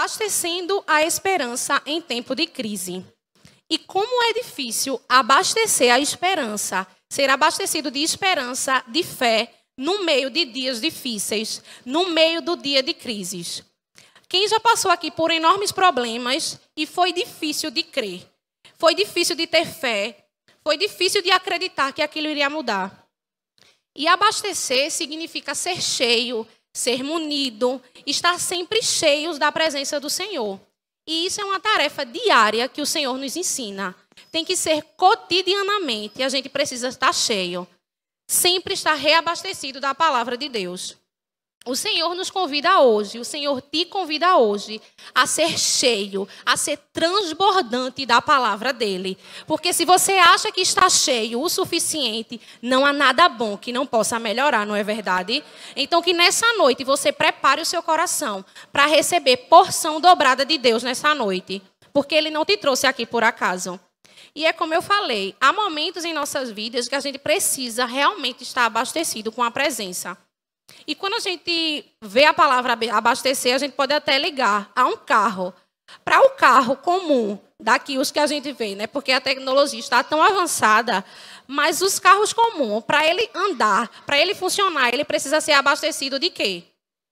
abastecendo a esperança em tempo de crise. E como é difícil abastecer a esperança, ser abastecido de esperança, de fé, no meio de dias difíceis, no meio do dia de crises. Quem já passou aqui por enormes problemas e foi difícil de crer, foi difícil de ter fé, foi difícil de acreditar que aquilo iria mudar. E abastecer significa ser cheio, ser munido, estar sempre cheios da presença do Senhor. E isso é uma tarefa diária que o Senhor nos ensina. Tem que ser cotidianamente, a gente precisa estar cheio. Sempre estar reabastecido da palavra de Deus. O Senhor nos convida hoje, o Senhor te convida hoje a ser cheio, a ser transbordante da palavra dele. Porque se você acha que está cheio o suficiente, não há nada bom que não possa melhorar, não é verdade? Então que nessa noite você prepare o seu coração para receber porção dobrada de Deus nessa noite, porque ele não te trouxe aqui por acaso. E é como eu falei, há momentos em nossas vidas que a gente precisa realmente estar abastecido com a presença. E quando a gente vê a palavra abastecer, a gente pode até ligar a um carro. Para o carro comum, daqui os que a gente vê, né? Porque a tecnologia está tão avançada, mas os carros comuns, para ele andar, para ele funcionar, ele precisa ser abastecido de quê?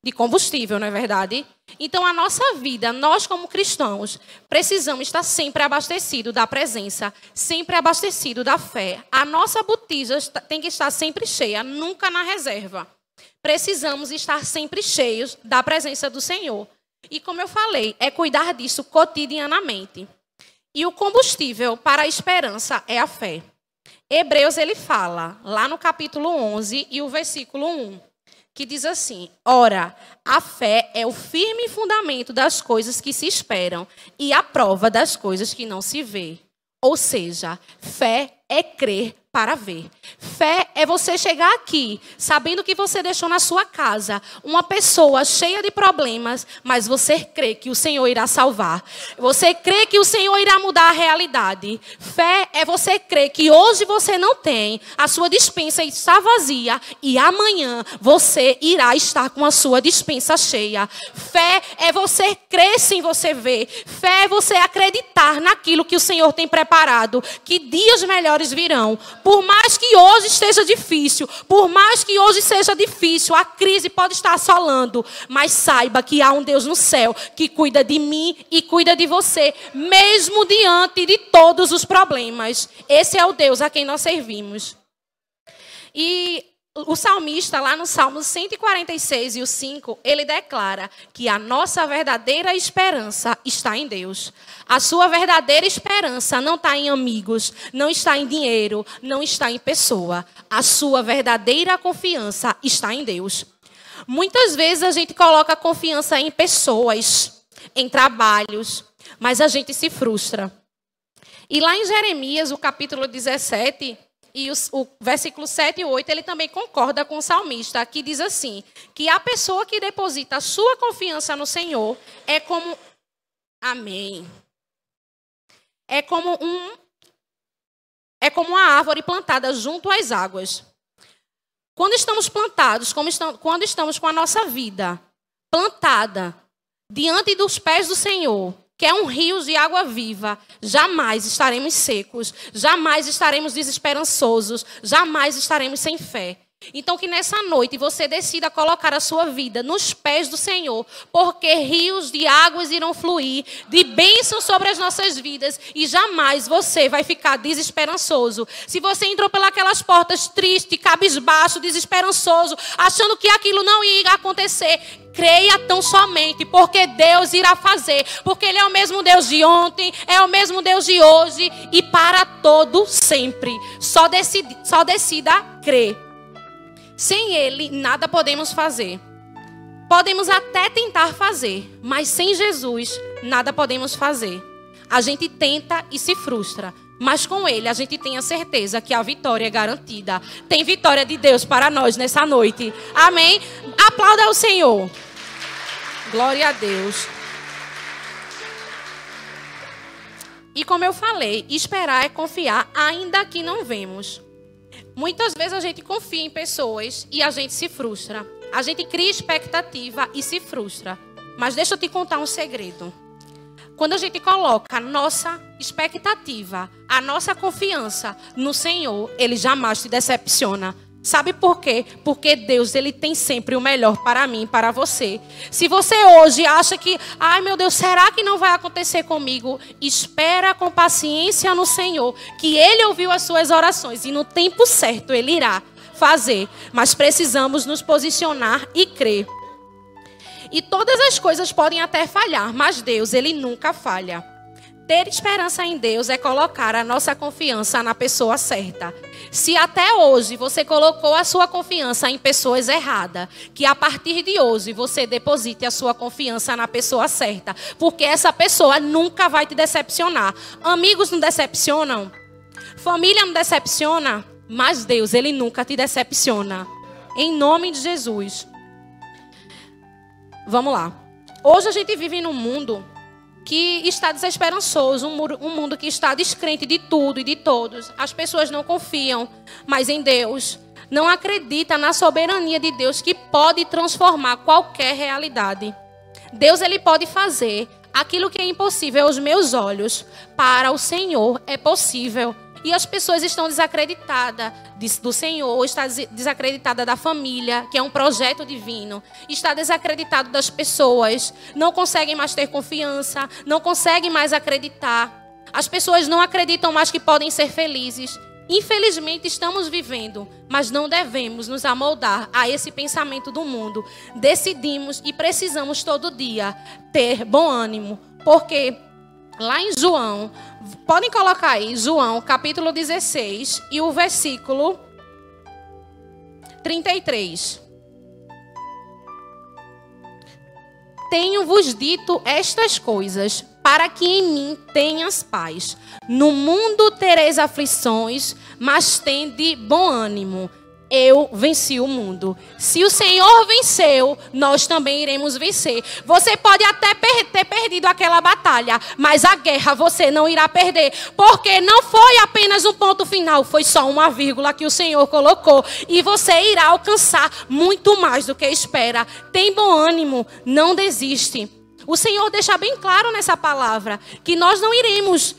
De combustível, não é verdade? Então, a nossa vida, nós como cristãos, precisamos estar sempre abastecidos da presença, sempre abastecidos da fé. A nossa botija tem que estar sempre cheia, nunca na reserva precisamos estar sempre cheios da presença do Senhor. E como eu falei, é cuidar disso cotidianamente. E o combustível para a esperança é a fé. Hebreus ele fala, lá no capítulo 11 e o versículo 1, que diz assim: Ora, a fé é o firme fundamento das coisas que se esperam e a prova das coisas que não se vê. Ou seja, fé é crer para ver. Fé é você chegar aqui, sabendo que você deixou na sua casa uma pessoa cheia de problemas, mas você crê que o Senhor irá salvar. Você crê que o Senhor irá mudar a realidade. Fé é você crer que hoje você não tem, a sua dispensa está vazia e amanhã você irá estar com a sua dispensa cheia. Fé é você crer sem você ver. Fé é você acreditar naquilo que o Senhor tem preparado, que dias melhores virão por mais que hoje esteja difícil, por mais que hoje seja difícil, a crise pode estar assolando, mas saiba que há um Deus no céu que cuida de mim e cuida de você, mesmo diante de todos os problemas. Esse é o Deus a quem nós servimos. E o salmista, lá no Salmo 146 e o 5, ele declara que a nossa verdadeira esperança está em Deus. A sua verdadeira esperança não está em amigos, não está em dinheiro, não está em pessoa. A sua verdadeira confiança está em Deus. Muitas vezes a gente coloca confiança em pessoas, em trabalhos, mas a gente se frustra. E lá em Jeremias, o capítulo 17, e os, o versículo 7 e 8, ele também concorda com o salmista, que diz assim: que a pessoa que deposita a sua confiança no Senhor é como. Amém. É como um. É como uma árvore plantada junto às águas. Quando estamos plantados, quando estamos com a nossa vida plantada diante dos pés do Senhor, que é um rio de água viva, jamais estaremos secos, jamais estaremos desesperançosos, jamais estaremos sem fé. Então, que nessa noite você decida colocar a sua vida nos pés do Senhor, porque rios de águas irão fluir, de bênçãos sobre as nossas vidas, e jamais você vai ficar desesperançoso. Se você entrou pelas portas triste, cabisbaixo, desesperançoso, achando que aquilo não ia acontecer, creia tão somente, porque Deus irá fazer, porque Ele é o mesmo Deus de ontem, é o mesmo Deus de hoje e para todo sempre. Só decida, só decida crer. Sem Ele, nada podemos fazer. Podemos até tentar fazer, mas sem Jesus, nada podemos fazer. A gente tenta e se frustra, mas com Ele a gente tem a certeza que a vitória é garantida. Tem vitória de Deus para nós nessa noite. Amém? Aplauda ao Senhor. Glória a Deus. E como eu falei, esperar é confiar, ainda que não vemos. Muitas vezes a gente confia em pessoas e a gente se frustra. A gente cria expectativa e se frustra. Mas deixa eu te contar um segredo. Quando a gente coloca a nossa expectativa, a nossa confiança no Senhor, Ele jamais te decepciona. Sabe por quê? Porque Deus, Ele tem sempre o melhor para mim para você. Se você hoje acha que, ai meu Deus, será que não vai acontecer comigo? Espera com paciência no Senhor, que Ele ouviu as suas orações e no tempo certo Ele irá fazer. Mas precisamos nos posicionar e crer. E todas as coisas podem até falhar, mas Deus, ele nunca falha. Ter esperança em Deus é colocar a nossa confiança na pessoa certa. Se até hoje você colocou a sua confiança em pessoas erradas, que a partir de hoje você deposite a sua confiança na pessoa certa, porque essa pessoa nunca vai te decepcionar. Amigos não decepcionam, família não decepciona, mas Deus, ele nunca te decepciona. Em nome de Jesus. Vamos lá. Hoje a gente vive num mundo que está desesperançoso, um mundo que está descrente de tudo e de todos. As pessoas não confiam mais em Deus, não acreditam na soberania de Deus que pode transformar qualquer realidade. Deus ele pode fazer aquilo que é impossível aos meus olhos, para o Senhor é possível. E as pessoas estão desacreditadas do Senhor, está desacreditada da família, que é um projeto divino, está desacreditado das pessoas, não conseguem mais ter confiança, não conseguem mais acreditar. As pessoas não acreditam mais que podem ser felizes. Infelizmente estamos vivendo, mas não devemos nos amoldar a esse pensamento do mundo. Decidimos e precisamos todo dia ter bom ânimo, porque lá em João, podem colocar aí, João, capítulo 16 e o versículo 33. Tenho-vos dito estas coisas, para que em mim tenhas paz. No mundo tereis aflições, mas tende bom ânimo eu venci o mundo. Se o Senhor venceu, nós também iremos vencer. Você pode até ter perdido aquela batalha, mas a guerra você não irá perder, porque não foi apenas um ponto final, foi só uma vírgula que o Senhor colocou, e você irá alcançar muito mais do que espera. Tem bom ânimo, não desiste. O Senhor deixa bem claro nessa palavra que nós não iremos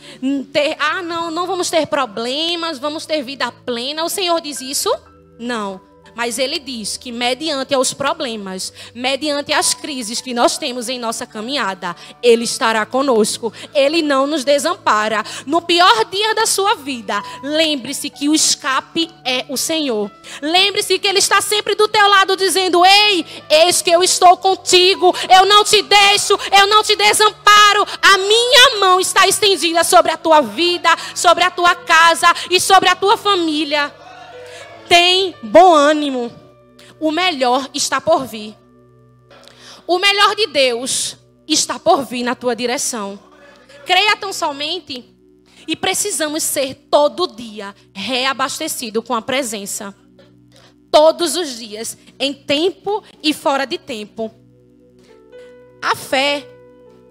ter, ah, não, não vamos ter problemas, vamos ter vida plena. O Senhor diz isso? Não. Mas ele diz que, mediante aos problemas, mediante as crises que nós temos em nossa caminhada, ele estará conosco. Ele não nos desampara. No pior dia da sua vida, lembre-se que o escape é o Senhor. Lembre-se que ele está sempre do teu lado, dizendo: Ei, eis que eu estou contigo. Eu não te deixo, eu não te desamparo. A minha mão está estendida sobre a tua vida, sobre a tua casa e sobre a tua família. Tem bom ânimo. O melhor está por vir. O melhor de Deus está por vir na tua direção. Creia tão somente e precisamos ser todo dia reabastecido com a presença. Todos os dias, em tempo e fora de tempo. A fé,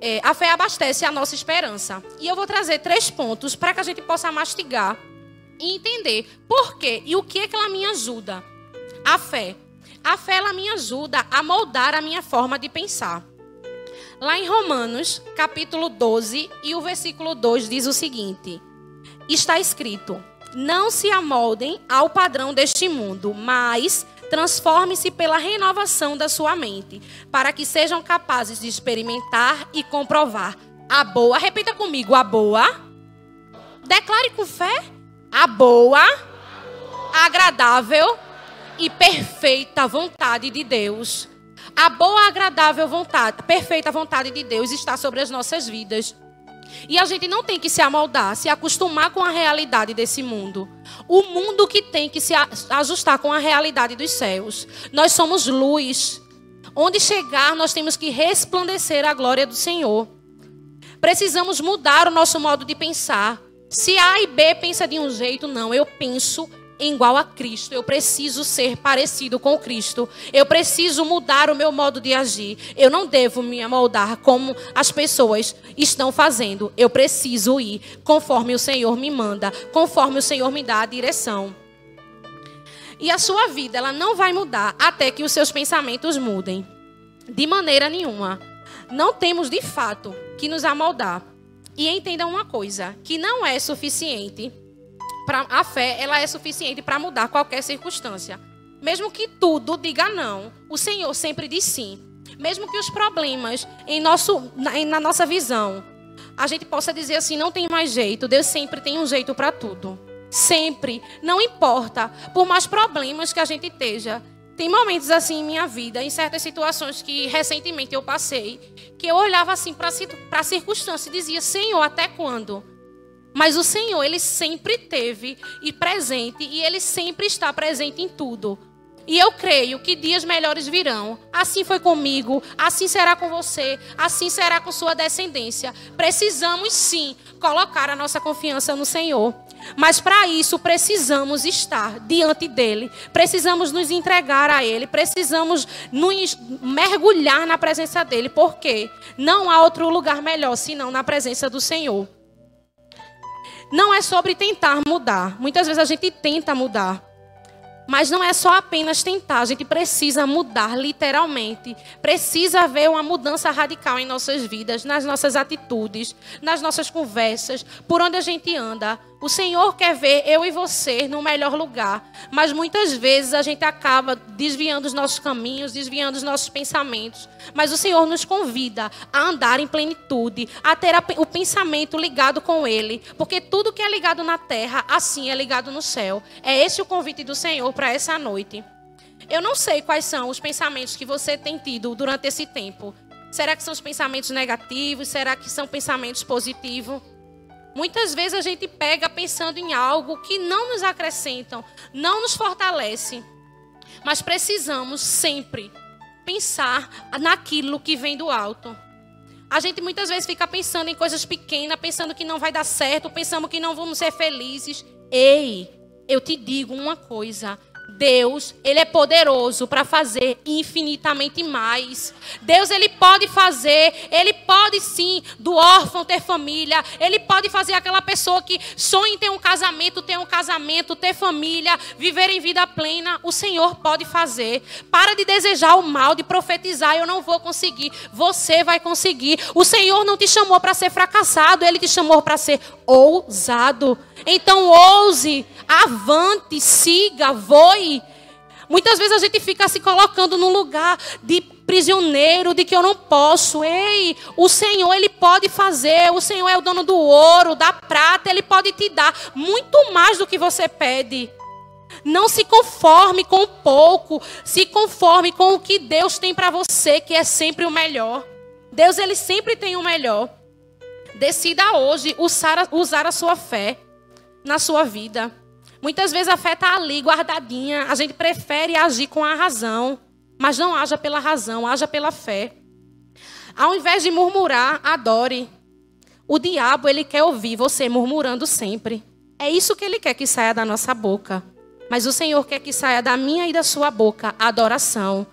é, a fé abastece a nossa esperança. E eu vou trazer três pontos para que a gente possa mastigar e entender por quê e o que é que ela me ajuda. A fé. A fé ela me ajuda a moldar a minha forma de pensar. Lá em Romanos, capítulo 12, e o versículo 2 diz o seguinte: Está escrito: Não se amoldem ao padrão deste mundo, mas transforme-se pela renovação da sua mente, para que sejam capazes de experimentar e comprovar a boa, repita comigo, a boa. Declare com fé a boa, agradável e perfeita vontade de Deus. A boa, agradável vontade, perfeita vontade de Deus está sobre as nossas vidas. E a gente não tem que se amoldar, se acostumar com a realidade desse mundo. O mundo que tem que se ajustar com a realidade dos céus. Nós somos luz. Onde chegar, nós temos que resplandecer a glória do Senhor. Precisamos mudar o nosso modo de pensar. Se A e B pensa de um jeito, não, eu penso igual a Cristo. Eu preciso ser parecido com Cristo. Eu preciso mudar o meu modo de agir. Eu não devo me amoldar como as pessoas estão fazendo. Eu preciso ir conforme o Senhor me manda, conforme o Senhor me dá a direção. E a sua vida, ela não vai mudar até que os seus pensamentos mudem. De maneira nenhuma. não temos de fato que nos amoldar. E entendam uma coisa, que não é suficiente para a fé, ela é suficiente para mudar qualquer circunstância. Mesmo que tudo diga não, o Senhor sempre diz sim. Mesmo que os problemas em nosso, na, na nossa visão, a gente possa dizer assim, não tem mais jeito, Deus sempre tem um jeito para tudo. Sempre, não importa, por mais problemas que a gente esteja, tem momentos assim em minha vida, em certas situações que recentemente eu passei, que eu olhava assim para a circunstância e dizia: Senhor, até quando? Mas o Senhor, ele sempre teve e presente e ele sempre está presente em tudo. E eu creio que dias melhores virão. Assim foi comigo, assim será com você, assim será com sua descendência. Precisamos sim colocar a nossa confiança no Senhor. Mas para isso precisamos estar diante dele, precisamos nos entregar a ele, precisamos nos mergulhar na presença dele, porque não há outro lugar melhor senão na presença do Senhor. Não é sobre tentar mudar. Muitas vezes a gente tenta mudar, mas não é só apenas tentar, a gente precisa mudar literalmente. Precisa haver uma mudança radical em nossas vidas, nas nossas atitudes, nas nossas conversas, por onde a gente anda. O Senhor quer ver eu e você no melhor lugar, mas muitas vezes a gente acaba desviando os nossos caminhos, desviando os nossos pensamentos. Mas o Senhor nos convida a andar em plenitude, a ter o pensamento ligado com Ele, porque tudo que é ligado na terra, assim é ligado no céu. É esse o convite do Senhor para essa noite. Eu não sei quais são os pensamentos que você tem tido durante esse tempo. Será que são os pensamentos negativos? Será que são pensamentos positivos? Muitas vezes a gente pega pensando em algo que não nos acrescentam, não nos fortalece. Mas precisamos sempre pensar naquilo que vem do alto. A gente muitas vezes fica pensando em coisas pequenas, pensando que não vai dar certo, pensando que não vamos ser felizes. Ei, eu te digo uma coisa: Deus, ele é poderoso para fazer infinitamente mais. Deus, ele pode fazer, ele pode sim do órfão ter família, ele pode fazer aquela pessoa que sonha em ter um casamento, ter um casamento, ter família, viver em vida plena. O Senhor pode fazer. Para de desejar o mal, de profetizar, eu não vou conseguir. Você vai conseguir. O Senhor não te chamou para ser fracassado, ele te chamou para ser ousado. Então ouse, avante, siga, voe. Muitas vezes a gente fica se colocando num lugar de prisioneiro, de que eu não posso. Ei, o Senhor, Ele pode fazer. O Senhor é o dono do ouro, da prata. Ele pode te dar muito mais do que você pede. Não se conforme com pouco. Se conforme com o que Deus tem para você, que é sempre o melhor. Deus, Ele sempre tem o melhor. Decida hoje usar, usar a sua fé na sua vida. Muitas vezes a fé está ali, guardadinha. A gente prefere agir com a razão. Mas não haja pela razão, haja pela fé. Ao invés de murmurar, adore. O diabo, ele quer ouvir você murmurando sempre. É isso que ele quer que saia da nossa boca. Mas o Senhor quer que saia da minha e da sua boca a adoração,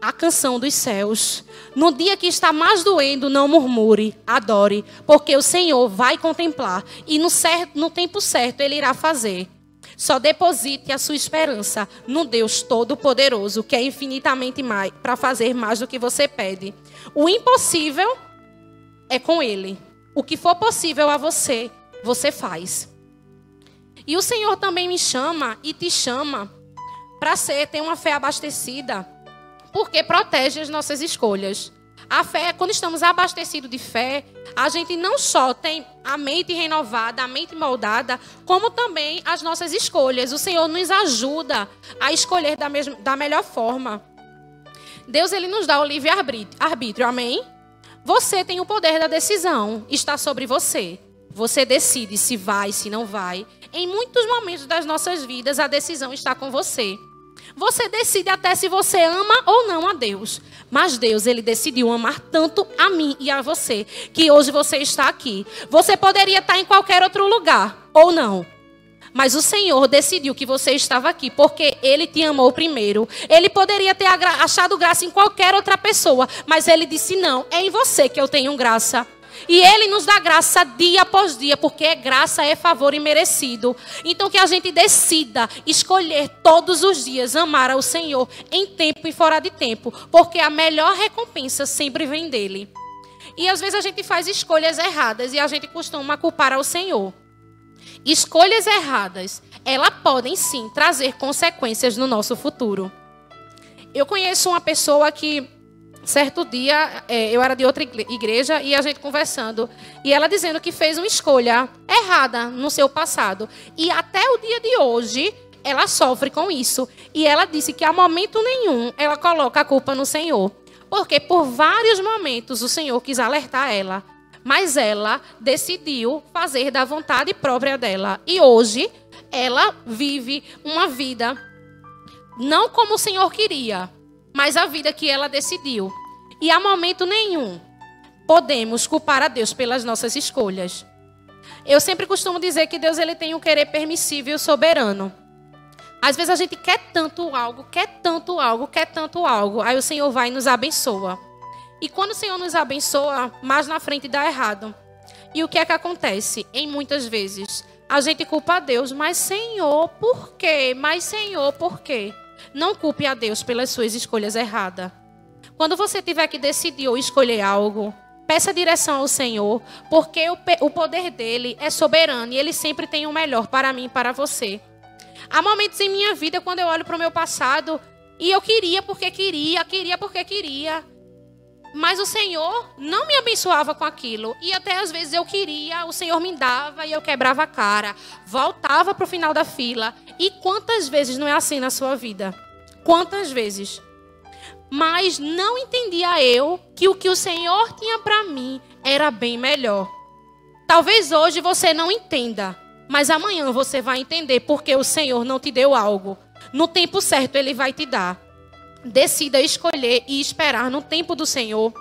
a canção dos céus. No dia que está mais doendo, não murmure, adore, porque o Senhor vai contemplar e no, certo, no tempo certo ele irá fazer. Só deposite a sua esperança no Deus Todo-Poderoso, que é infinitamente mais para fazer mais do que você pede. O impossível é com Ele. O que for possível a você, você faz. E o Senhor também me chama e te chama para ser ter uma fé abastecida porque protege as nossas escolhas. A fé, quando estamos abastecidos de fé, a gente não só tem a mente renovada, a mente moldada, como também as nossas escolhas. O Senhor nos ajuda a escolher da, mesma, da melhor forma. Deus ele nos dá o livre arbítrio, amém? Você tem o poder da decisão, está sobre você. Você decide se vai, se não vai. Em muitos momentos das nossas vidas, a decisão está com você. Você decide até se você ama ou não a Deus. Mas Deus, ele decidiu amar tanto a mim e a você, que hoje você está aqui. Você poderia estar em qualquer outro lugar ou não. Mas o Senhor decidiu que você estava aqui porque Ele te amou primeiro. Ele poderia ter achado graça em qualquer outra pessoa, mas Ele disse: Não, é em você que eu tenho graça. E Ele nos dá graça dia após dia, porque é graça, é favor imerecido. Então que a gente decida escolher todos os dias amar ao Senhor em tempo e fora de tempo, porque a melhor recompensa sempre vem dele. E às vezes a gente faz escolhas erradas e a gente costuma culpar ao Senhor. Escolhas erradas, elas podem sim trazer consequências no nosso futuro. Eu conheço uma pessoa que, certo dia, é, eu era de outra igreja e a gente conversando, e ela dizendo que fez uma escolha errada no seu passado. E até o dia de hoje, ela sofre com isso. E ela disse que a momento nenhum ela coloca a culpa no Senhor. Porque por vários momentos o Senhor quis alertar ela mas ela decidiu fazer da vontade própria dela. E hoje ela vive uma vida não como o Senhor queria, mas a vida que ela decidiu. E a momento nenhum podemos culpar a Deus pelas nossas escolhas. Eu sempre costumo dizer que Deus ele tem um querer permissível e soberano. Às vezes a gente quer tanto algo, quer tanto algo, quer tanto algo, aí o Senhor vai e nos abençoa. E quando o Senhor nos abençoa, mais na frente dá errado. E o que é que acontece? Em muitas vezes, a gente culpa a Deus, mas Senhor, por quê? Mas Senhor, por quê? Não culpe a Deus pelas suas escolhas erradas. Quando você tiver que decidir ou escolher algo, peça direção ao Senhor, porque o, poder dele é soberano e ele sempre tem o melhor para mim e para você. Há momentos em minha vida quando eu olho para o meu passado e eu queria porque queria, queria porque queria. Mas o Senhor não me abençoava com aquilo. E até às vezes eu queria, o Senhor me dava e eu quebrava a cara. Voltava para o final da fila. E quantas vezes não é assim na sua vida? Quantas vezes? Mas não entendia eu que o que o Senhor tinha para mim era bem melhor. Talvez hoje você não entenda, mas amanhã você vai entender porque o Senhor não te deu algo. No tempo certo, Ele vai te dar decida escolher e esperar no tempo do Senhor.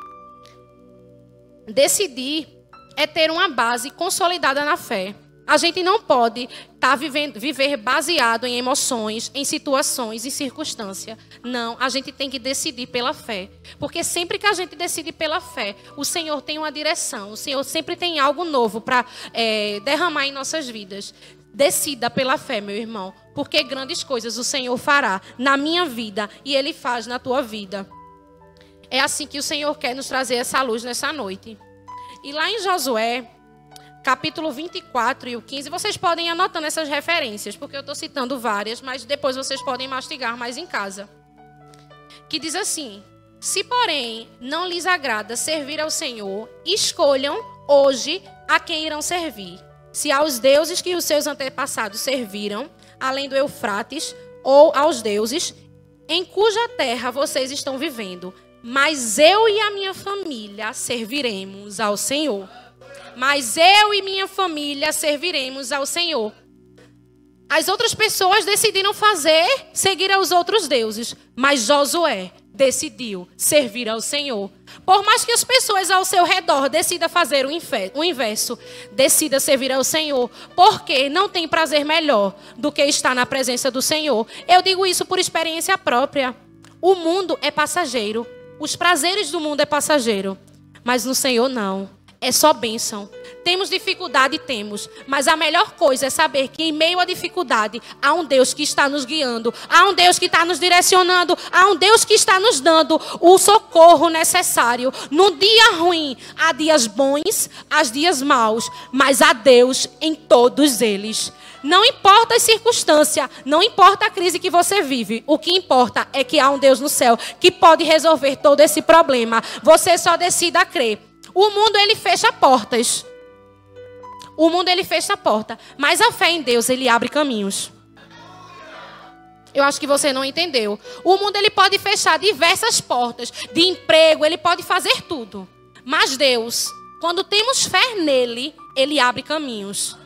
Decidir é ter uma base consolidada na fé. A gente não pode tá vivendo, viver baseado em emoções, em situações e circunstâncias. Não, a gente tem que decidir pela fé. Porque sempre que a gente decide pela fé, o Senhor tem uma direção. O Senhor sempre tem algo novo para é, derramar em nossas vidas. Decida pela fé, meu irmão, porque grandes coisas o Senhor fará na minha vida e Ele faz na tua vida. É assim que o Senhor quer nos trazer essa luz nessa noite. E lá em Josué, capítulo 24 e o 15, vocês podem ir anotando essas referências, porque eu estou citando várias, mas depois vocês podem mastigar mais em casa. Que diz assim: Se, porém, não lhes agrada servir ao Senhor, escolham hoje a quem irão servir se aos deuses que os seus antepassados serviram, além do Eufrates, ou aos deuses em cuja terra vocês estão vivendo. Mas eu e a minha família serviremos ao Senhor. Mas eu e minha família serviremos ao Senhor. As outras pessoas decidiram fazer, seguir aos outros deuses. Mas Josué decidiu servir ao Senhor. Por mais que as pessoas ao seu redor decidam fazer o inverso, decida servir ao Senhor, porque não tem prazer melhor do que estar na presença do Senhor. Eu digo isso por experiência própria. O mundo é passageiro, os prazeres do mundo é passageiro, mas no Senhor não é só bênção. Temos dificuldade, temos, mas a melhor coisa é saber que em meio à dificuldade há um Deus que está nos guiando, há um Deus que está nos direcionando, há um Deus que está nos dando o socorro necessário. No dia ruim, há dias bons, há dias maus, mas há Deus em todos eles. Não importa a circunstância, não importa a crise que você vive, o que importa é que há um Deus no céu que pode resolver todo esse problema. Você só decida crer. O mundo ele fecha portas. O mundo ele fecha a porta, mas a fé em Deus ele abre caminhos. Eu acho que você não entendeu. O mundo ele pode fechar diversas portas de emprego, ele pode fazer tudo. Mas Deus, quando temos fé nele, ele abre caminhos.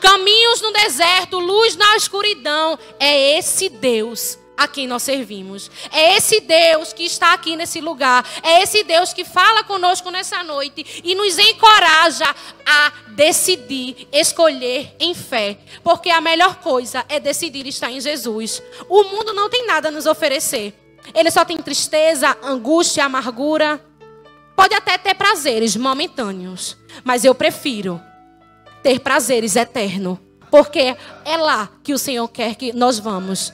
Caminhos no deserto, luz na escuridão. É esse Deus a quem nós servimos. É esse Deus que está aqui nesse lugar. É esse Deus que fala conosco nessa noite e nos encoraja a decidir, escolher em fé. Porque a melhor coisa é decidir estar em Jesus. O mundo não tem nada a nos oferecer. Ele só tem tristeza, angústia, amargura. Pode até ter prazeres momentâneos. Mas eu prefiro ter prazeres eternos. Porque é lá que o Senhor quer que nós vamos.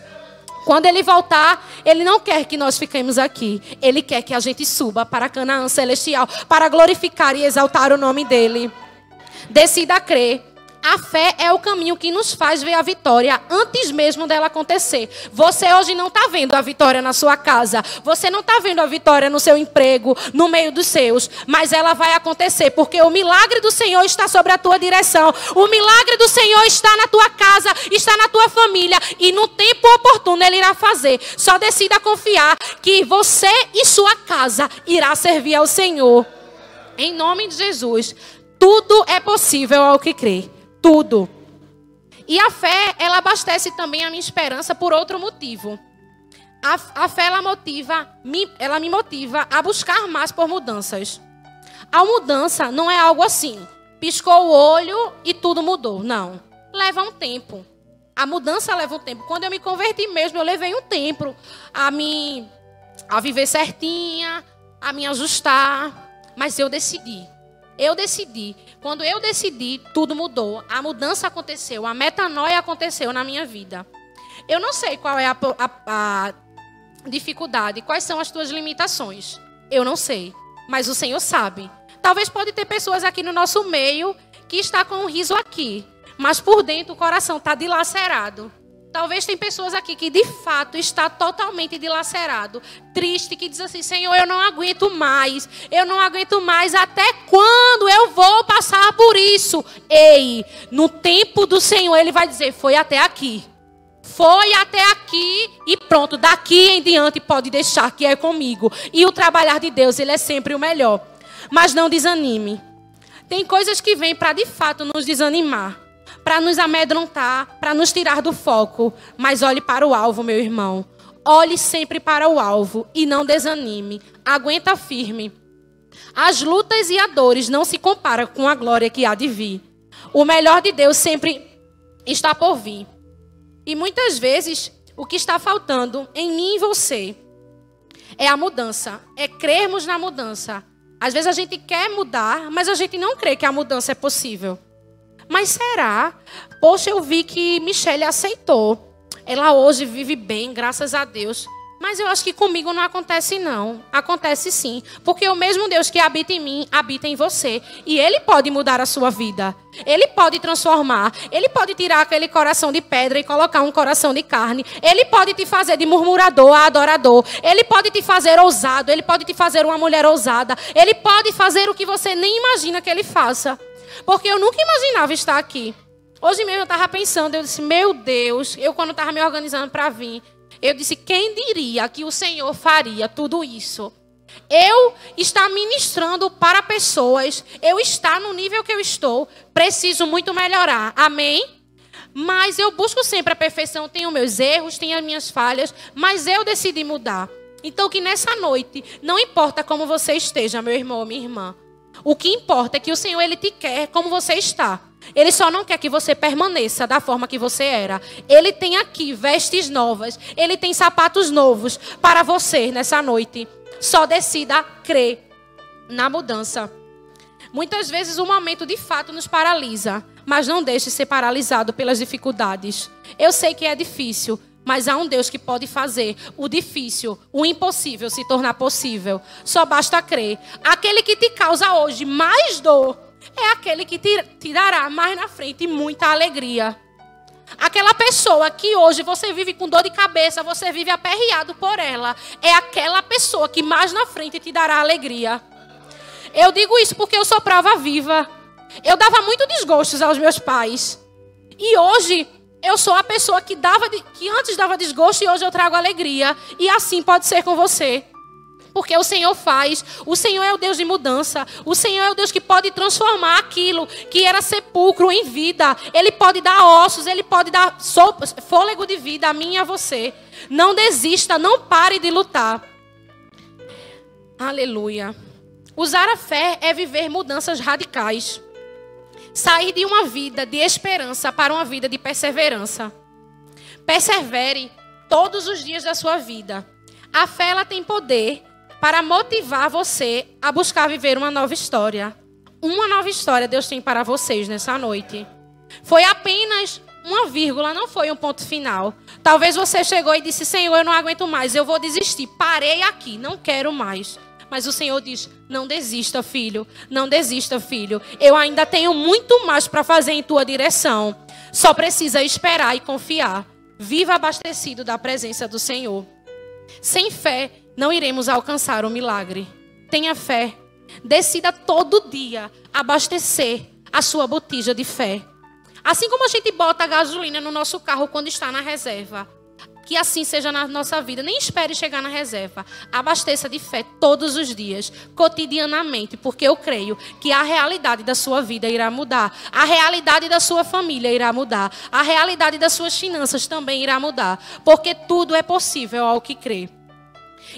Quando ele voltar, ele não quer que nós fiquemos aqui. Ele quer que a gente suba para Canaã celestial, para glorificar e exaltar o nome dele. Decida crer. A fé é o caminho que nos faz ver a vitória antes mesmo dela acontecer. Você hoje não está vendo a vitória na sua casa. Você não está vendo a vitória no seu emprego, no meio dos seus. Mas ela vai acontecer, porque o milagre do Senhor está sobre a tua direção. O milagre do Senhor está na tua casa, está na tua família. E no tempo oportuno Ele irá fazer. Só decida confiar que você e sua casa irá servir ao Senhor. Em nome de Jesus. Tudo é possível ao que crê tudo. E a fé, ela abastece também a minha esperança por outro motivo. A, a fé, ela, motiva, me, ela me motiva a buscar mais por mudanças. A mudança não é algo assim, piscou o olho e tudo mudou. Não. Leva um tempo. A mudança leva um tempo. Quando eu me converti mesmo, eu levei um tempo a me a viver certinha, a me ajustar, mas eu decidi. Eu decidi. Quando eu decidi, tudo mudou. A mudança aconteceu, a metanoia aconteceu na minha vida. Eu não sei qual é a, a, a dificuldade, quais são as tuas limitações. Eu não sei, mas o Senhor sabe. Talvez pode ter pessoas aqui no nosso meio que está com um riso aqui, mas por dentro o coração está dilacerado. Talvez tem pessoas aqui que de fato está totalmente dilacerado, triste, que diz assim: Senhor, eu não aguento mais, eu não aguento mais. Até quando eu vou passar por isso? Ei, no tempo do Senhor, Ele vai dizer: Foi até aqui. Foi até aqui e pronto. Daqui em diante pode deixar que é comigo. E o trabalhar de Deus, ele é sempre o melhor. Mas não desanime. Tem coisas que vêm para de fato nos desanimar para nos amedrontar, para nos tirar do foco. Mas olhe para o alvo, meu irmão. Olhe sempre para o alvo e não desanime. Aguenta firme. As lutas e as dores não se comparam com a glória que há de vir. O melhor de Deus sempre está por vir. E muitas vezes o que está faltando em mim e você é a mudança, é crermos na mudança. Às vezes a gente quer mudar, mas a gente não crê que a mudança é possível. Mas será? Poxa, eu vi que Michelle aceitou. Ela hoje vive bem, graças a Deus. Mas eu acho que comigo não acontece, não. Acontece sim. Porque o mesmo Deus que habita em mim, habita em você. E Ele pode mudar a sua vida. Ele pode transformar. Ele pode tirar aquele coração de pedra e colocar um coração de carne. Ele pode te fazer de murmurador a adorador. Ele pode te fazer ousado. Ele pode te fazer uma mulher ousada. Ele pode fazer o que você nem imagina que Ele faça. Porque eu nunca imaginava estar aqui. Hoje mesmo eu estava pensando, eu disse, meu Deus, eu quando estava me organizando para vir, eu disse, quem diria que o Senhor faria tudo isso? Eu estar ministrando para pessoas, eu estar no nível que eu estou, preciso muito melhorar. Amém? Mas eu busco sempre a perfeição, tenho meus erros, tenho as minhas falhas, mas eu decidi mudar. Então que nessa noite, não importa como você esteja, meu irmão ou minha irmã, o que importa é que o Senhor ele te quer como você está. Ele só não quer que você permaneça da forma que você era. Ele tem aqui vestes novas, ele tem sapatos novos para você nessa noite. Só decida crer na mudança. Muitas vezes o momento de fato nos paralisa, mas não deixe ser paralisado pelas dificuldades. Eu sei que é difícil, mas há um Deus que pode fazer o difícil, o impossível se tornar possível. Só basta crer. Aquele que te causa hoje mais dor é aquele que te, te dará mais na frente muita alegria. Aquela pessoa que hoje você vive com dor de cabeça, você vive aperreado por ela, é aquela pessoa que mais na frente te dará alegria. Eu digo isso porque eu sou prova viva. Eu dava muito desgostos aos meus pais. E hoje eu sou a pessoa que dava que antes dava desgosto e hoje eu trago alegria. E assim pode ser com você. Porque o Senhor faz. O Senhor é o Deus de mudança. O Senhor é o Deus que pode transformar aquilo que era sepulcro em vida. Ele pode dar ossos, ele pode dar fôlego de vida a mim e a você. Não desista, não pare de lutar. Aleluia. Usar a fé é viver mudanças radicais. Sair de uma vida de esperança para uma vida de perseverança. Persevere todos os dias da sua vida. A fé ela tem poder para motivar você a buscar viver uma nova história. Uma nova história Deus tem para vocês nessa noite. Foi apenas uma vírgula, não foi um ponto final. Talvez você chegou e disse: Senhor, eu não aguento mais, eu vou desistir. Parei aqui, não quero mais. Mas o Senhor diz: Não desista, filho. Não desista, filho. Eu ainda tenho muito mais para fazer em tua direção. Só precisa esperar e confiar. Viva abastecido da presença do Senhor. Sem fé, não iremos alcançar o milagre. Tenha fé. Decida todo dia abastecer a sua botija de fé. Assim como a gente bota gasolina no nosso carro quando está na reserva, que assim seja na nossa vida. Nem espere chegar na reserva. Abasteça de fé todos os dias, cotidianamente, porque eu creio que a realidade da sua vida irá mudar. A realidade da sua família irá mudar. A realidade das suas finanças também irá mudar. Porque tudo é possível ao que crê.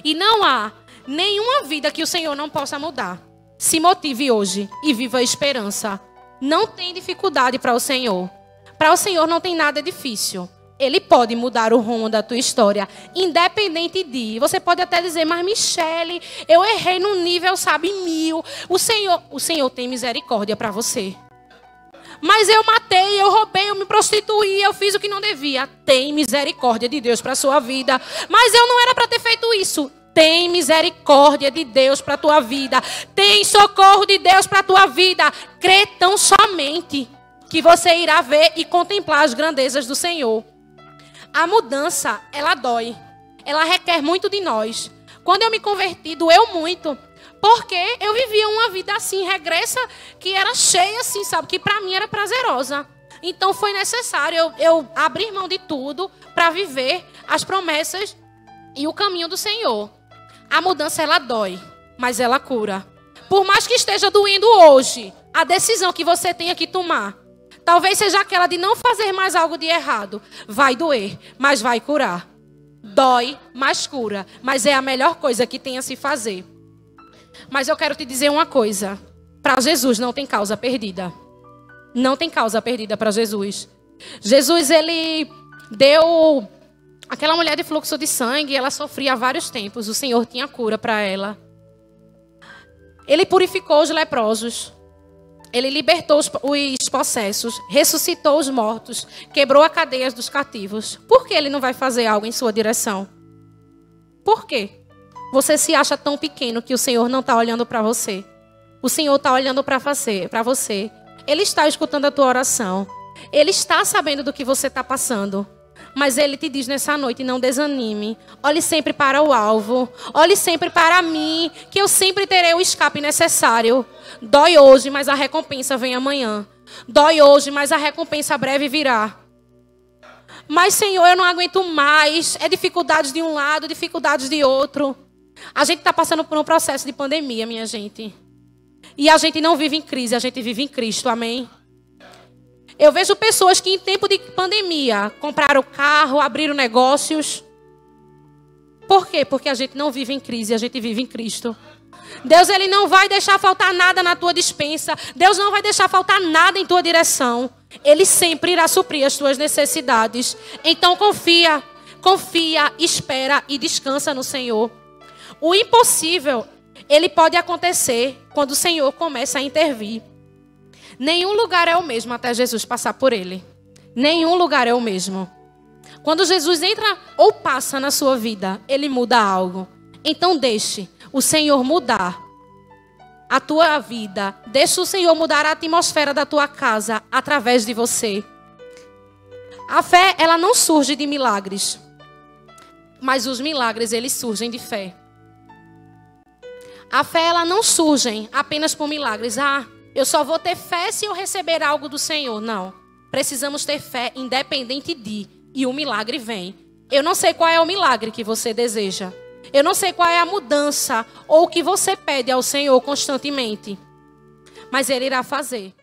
E não há nenhuma vida que o Senhor não possa mudar. Se motive hoje e viva a esperança. Não tem dificuldade para o Senhor. Para o Senhor não tem nada difícil. Ele pode mudar o rumo da tua história, independente de. Você pode até dizer, mas Michele, eu errei no nível, sabe, mil. O Senhor, o Senhor tem misericórdia para você. Mas eu matei, eu roubei, eu me prostituí, eu fiz o que não devia. Tem misericórdia de Deus para sua vida. Mas eu não era para ter feito isso. Tem misericórdia de Deus para tua vida. Tem socorro de Deus para tua vida. Crê tão somente que você irá ver e contemplar as grandezas do Senhor. A mudança, ela dói. Ela requer muito de nós. Quando eu me converti, doeu muito. Porque eu vivia uma vida assim, regressa, que era cheia, assim, sabe? Que para mim era prazerosa. Então foi necessário eu, eu abrir mão de tudo para viver as promessas e o caminho do Senhor. A mudança, ela dói, mas ela cura. Por mais que esteja doendo hoje, a decisão que você tenha que tomar Talvez seja aquela de não fazer mais algo de errado. Vai doer, mas vai curar. Dói, mas cura. Mas é a melhor coisa que tem a se fazer. Mas eu quero te dizer uma coisa. Para Jesus não tem causa perdida. Não tem causa perdida para Jesus. Jesus, ele deu aquela mulher de fluxo de sangue, ela sofria há vários tempos. O Senhor tinha cura para ela. Ele purificou os leprosos. Ele libertou os, os possessos, ressuscitou os mortos, quebrou a cadeias dos cativos. Por que ele não vai fazer algo em sua direção? Por quê? Você se acha tão pequeno que o Senhor não está olhando para você. O Senhor está olhando para você, para você. Ele está escutando a tua oração. Ele está sabendo do que você está passando. Mas ele te diz nessa noite: não desanime. Olhe sempre para o alvo. Olhe sempre para mim, que eu sempre terei o escape necessário. Dói hoje, mas a recompensa vem amanhã. Dói hoje, mas a recompensa breve virá. Mas, Senhor, eu não aguento mais. É dificuldades de um lado, dificuldades de outro. A gente está passando por um processo de pandemia, minha gente. E a gente não vive em crise, a gente vive em Cristo, amém? Eu vejo pessoas que em tempo de pandemia compraram carro, abriram negócios. Por quê? Porque a gente não vive em crise, a gente vive em Cristo. Deus ele não vai deixar faltar nada na tua dispensa. Deus não vai deixar faltar nada em tua direção. Ele sempre irá suprir as tuas necessidades. Então confia, confia, espera e descansa no Senhor. O impossível, ele pode acontecer quando o Senhor começa a intervir. Nenhum lugar é o mesmo até Jesus passar por ele. Nenhum lugar é o mesmo. Quando Jesus entra ou passa na sua vida, ele muda algo. Então deixe o Senhor mudar a tua vida. Deixe o Senhor mudar a atmosfera da tua casa através de você. A fé, ela não surge de milagres. Mas os milagres, eles surgem de fé. A fé, ela não surge apenas por milagres. Ah, eu só vou ter fé se eu receber algo do Senhor. Não. Precisamos ter fé independente de. E o milagre vem. Eu não sei qual é o milagre que você deseja. Eu não sei qual é a mudança ou o que você pede ao Senhor constantemente. Mas Ele irá fazer.